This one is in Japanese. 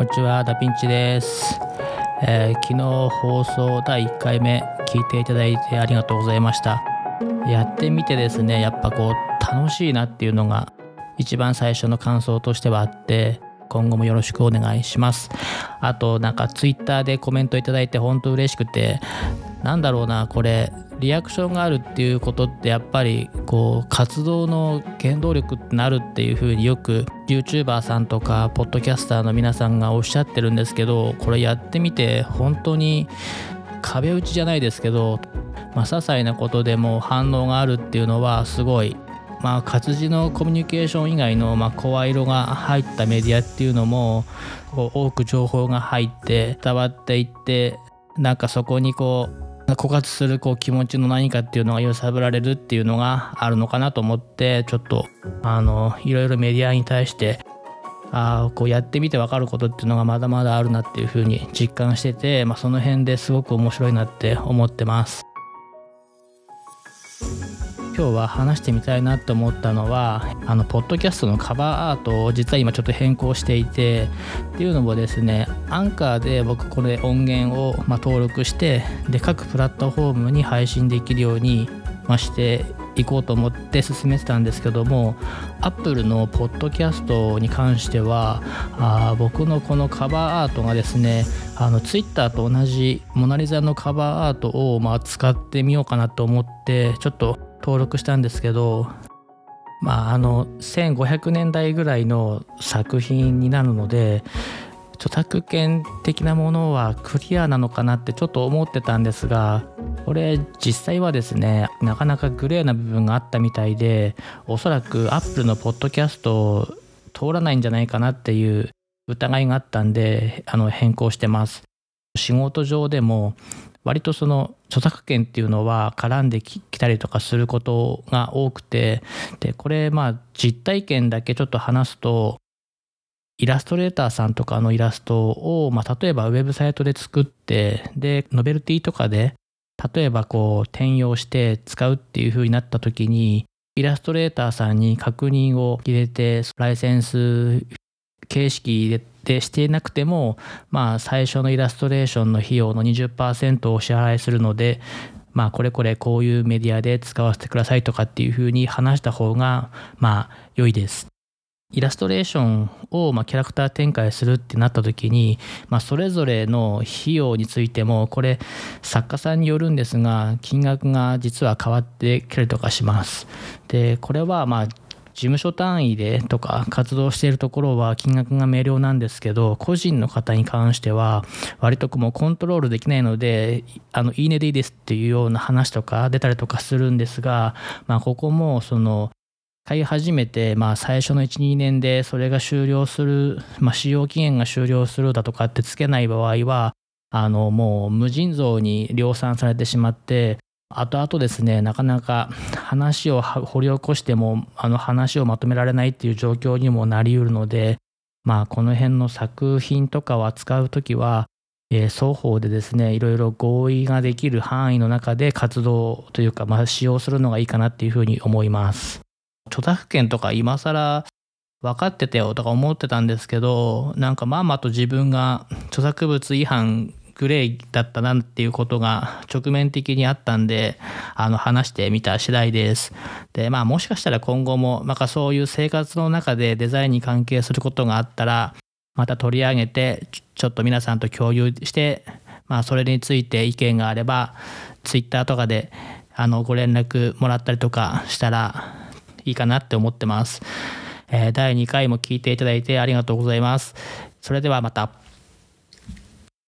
こんにちは、ダピンチです、えー昨日放送第1回目聞いていただいてありがとうございました。やってみてですね、やっぱこう楽しいなっていうのが一番最初の感想としてはあって、今後もよろしくお願いします。あとなんか Twitter でコメントいただいて本当嬉しくて、なんだろうな、これリアクションがあるっていうことってやっぱりこう活動の原動力ってなるっていうふうによく YouTuber さんとかポッドキャスターの皆さんがおっしゃってるんですけどこれやってみて本当に壁打ちじゃないですけど、まあ、些細なことでも反応があるっていうのはすごいまあ活字のコミュニケーション以外のまあ声色が入ったメディアっていうのもこう多く情報が入って伝わっていってなんかそこにこう枯渇するこう気持ちの何かっていうのが揺さぶられるっていうのがあるのかなと思ってちょっとあのいろいろメディアに対してあこうやってみて分かることっていうのがまだまだあるなっていうふうに実感してて、まあ、その辺ですごく面白いなって思ってます。今日は話してみたいなと思ったのはあのポッドキャストのカバーアートを実は今ちょっと変更していてっていうのもですねアンカーで僕これ音源をま登録してで各プラットフォームに配信できるようにましていこうと思って進めてたんですけども Apple のポッドキャストに関してはあ僕のこのカバーアートがですねあの Twitter と同じモナ・リザのカバーアートをまあ使ってみようかなと思ってちょっと登録したんですけどまああの1500年代ぐらいの作品になるので著作権的なものはクリアなのかなってちょっと思ってたんですがこれ実際はですねなかなかグレーな部分があったみたいでおそらく Apple のポッドキャスト通らないんじゃないかなっていう疑いがあったんであの変更してます。仕事上でも割とその著作権っていうのは絡んできたりとかすることが多くてでこれまあ実体験だけちょっと話すとイラストレーターさんとかのイラストを、まあ、例えばウェブサイトで作ってでノベルティとかで例えばこう転用して使うっていう風になった時にイラストレーターさんに確認を入れてライセンス形式ででしていなくても、まあ、最初のイラストレーションの費用の20%をお支払いするので、まあ、これこれこういうメディアで使わせてくださいとかっていうふうに話した方が、まあ、良いです。イラストレーションをまあキャラクター展開するってなった時に、まあ、それぞれの費用についてもこれ作家さんによるんですが金額が実は変わってきたりとかします。でこれはまあ事務所単位でとか活動しているところは金額が明瞭なんですけど個人の方に関しては割ともうコントロールできないのであのいいねでいいですっていうような話とか出たりとかするんですが、まあ、ここもその買い始めて、まあ、最初の12年でそれが終了する、まあ、使用期限が終了するだとかってつけない場合はあのもう無尽蔵に量産されてしまって後々ですねなかなか話を掘り起こしてもあの話をまとめられないっていう状況にもなりうるのでまあこの辺の作品とかを扱う時は、えー双方でですねいろいろ合意ができる範囲の中で活動というか、まあ、使用するのがいいかなっていうふうに思います。著作権とか今更分かってたよとか思ってたんですけどなんかまあまあと自分が著作物違反グレーだったなっていうことが直面的にあったんであの話してみた次第です。でまあもしかしたら今後もなんかそういう生活の中でデザインに関係することがあったらまた取り上げてちょっと皆さんと共有してまあそれについて意見があればツイッターとかであのご連絡もらったりとかしたらいいかなって思ってます。え第2回も聞いていただいてありがとうございます。それではまた。